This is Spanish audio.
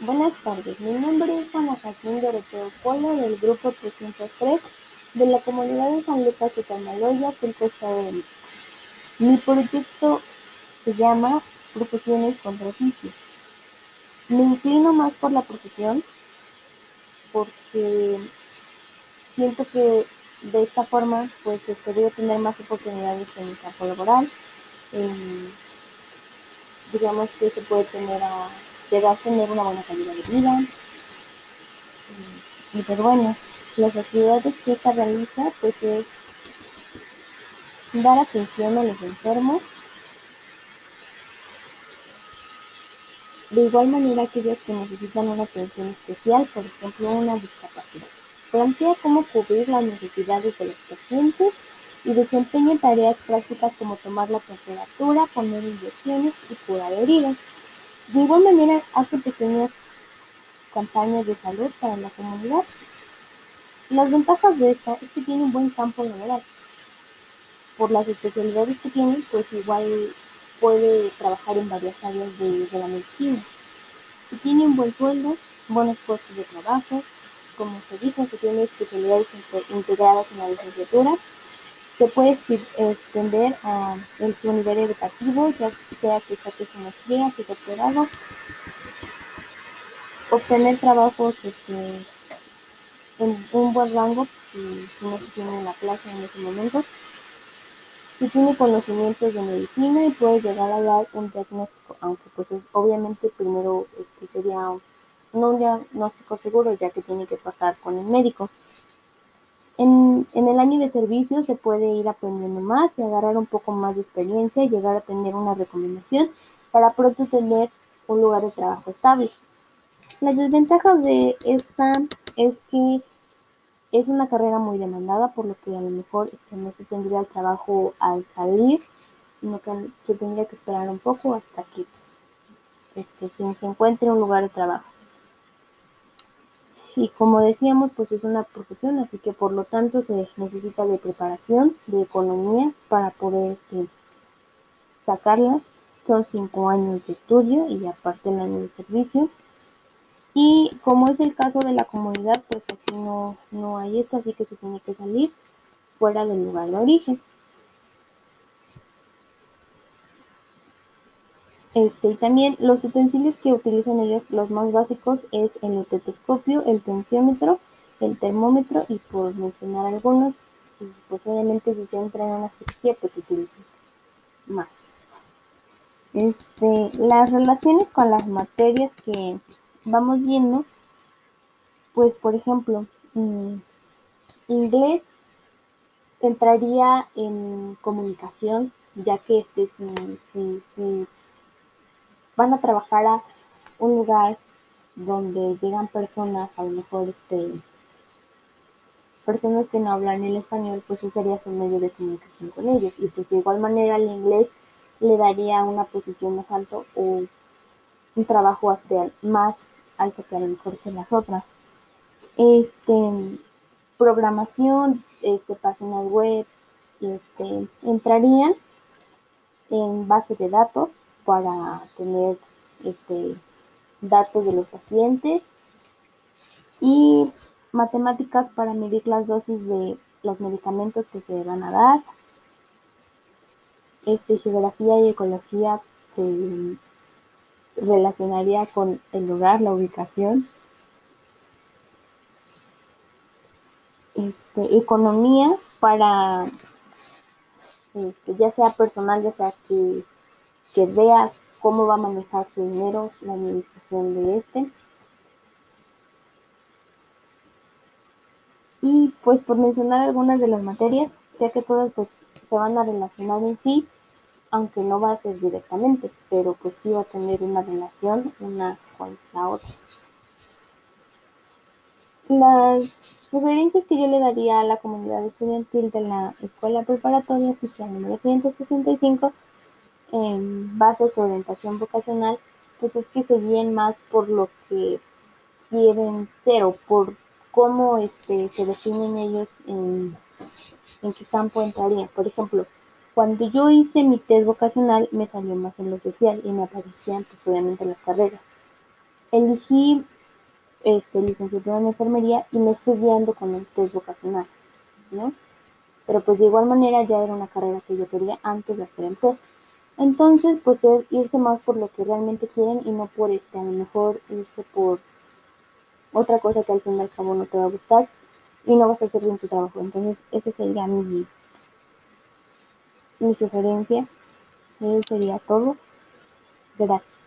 Buenas tardes, mi nombre es Ana Jacín Doroteo Polo del grupo 303 de la comunidad de San Lucas de Tamaloya, el Estado de México. Mi proyecto se llama Profesiones contra oficios. Me inclino más por la profesión porque siento que de esta forma pues se podría tener más oportunidades en el campo laboral, digamos que se puede tener a llegar a tener una buena calidad de vida. Y, pues bueno, las actividades que esta realiza pues es dar atención a los enfermos. De igual manera aquellos que necesitan una atención especial, por ejemplo una discapacidad. Plantea cómo cubrir las necesidades de los pacientes y desempeña tareas prácticas como tomar la temperatura, poner inyecciones y curar heridas. De igual manera, hace pequeñas campañas de salud para la comunidad. Las ventajas de esta es que tiene un buen campo laboral. Por las especialidades que tiene, pues igual puede trabajar en varias áreas de, la medicina. Y tiene un buen sueldo, buenos puestos de trabajo, como se dijo, que tiene especialidades integradas en la licenciatura, se puede extender a su nivel educativo, ya sea que saque su maestría, su doctorado, obtener trabajos este, en un buen rango, si, no se tiene la clase en ese momento, si tiene conocimientos de medicina y puede llegar a dar un diagnóstico, aunque pues obviamente primero este, sería no un diagnóstico seguro ya que tiene que pasar con el médico. En, el año de servicio se puede ir aprendiendo más y agarrar un poco más de experiencia y llegar a tener una recomendación para pronto tener un lugar de trabajo estable. Las desventajas de esta es que es una carrera muy demandada, por lo que a lo mejor este, no se tendría el trabajo al salir, sino que se tendría que esperar un poco hasta que este, se encuentre un lugar de trabajo. Y como decíamos, pues es una profesión, así que por lo tanto se necesita de preparación, de economía para poder este, sacarla. Son cinco años de estudio y aparte el año de servicio. Y como es el caso de la comunidad, pues aquí no, no hay esto, así que se tiene que salir fuera del lugar de origen. Este, y también los utensilios que utilizan ellos, los más básicos, es el tetoscopio, el tensiómetro, el termómetro y por mencionar algunos, pues obviamente si se entra en una cirugía, pues se utilizan más. Este, las relaciones con las materias que vamos viendo, pues por ejemplo, mm, inglés entraría en comunicación, ya que este, si, si van a trabajar a un lugar donde llegan personas, a lo mejor este, personas que no hablan el español, pues eso sería su medio de comunicación con ellos. Y pues de igual manera el inglés le daría una posición más alto o un trabajo hasta más alto que a lo mejor que las otras. Este, programación, este, páginas web, este, entrarían en base de datos, para tener este, datos de los pacientes y matemáticas para medir las dosis de los medicamentos que se van a dar. Este, geografía y ecología se relacionaría con el lugar, la ubicación. Este, economía para este, ya sea personal, ya sea que que vea cómo va a manejar su dinero, la administración de este. Y pues por mencionar algunas de las materias, ya que todas pues se van a relacionar en sí, aunque no va a ser directamente, pero pues sí va a tener una relación una con la otra. Las sugerencias que yo le daría a la comunidad estudiantil de la Escuela Preparatoria Oficial número 165 en base a su orientación vocacional, pues es que se guíen más por lo que quieren ser o por cómo este, se definen ellos en, en qué campo entrarían. Por ejemplo, cuando yo hice mi test vocacional me salió más en lo social y me aparecían pues obviamente las carreras. elegí este, licenciatura en enfermería y me fui guiando con el test vocacional, ¿no? Pero pues de igual manera ya era una carrera que yo quería antes de hacer el test. Entonces, pues es irse más por lo que realmente quieren y no por este, a lo mejor irse por otra cosa que al fin y al cabo no te va a gustar y no vas a hacer bien tu trabajo. Entonces, esa sería mi, mi sugerencia. Eso sería todo. Gracias.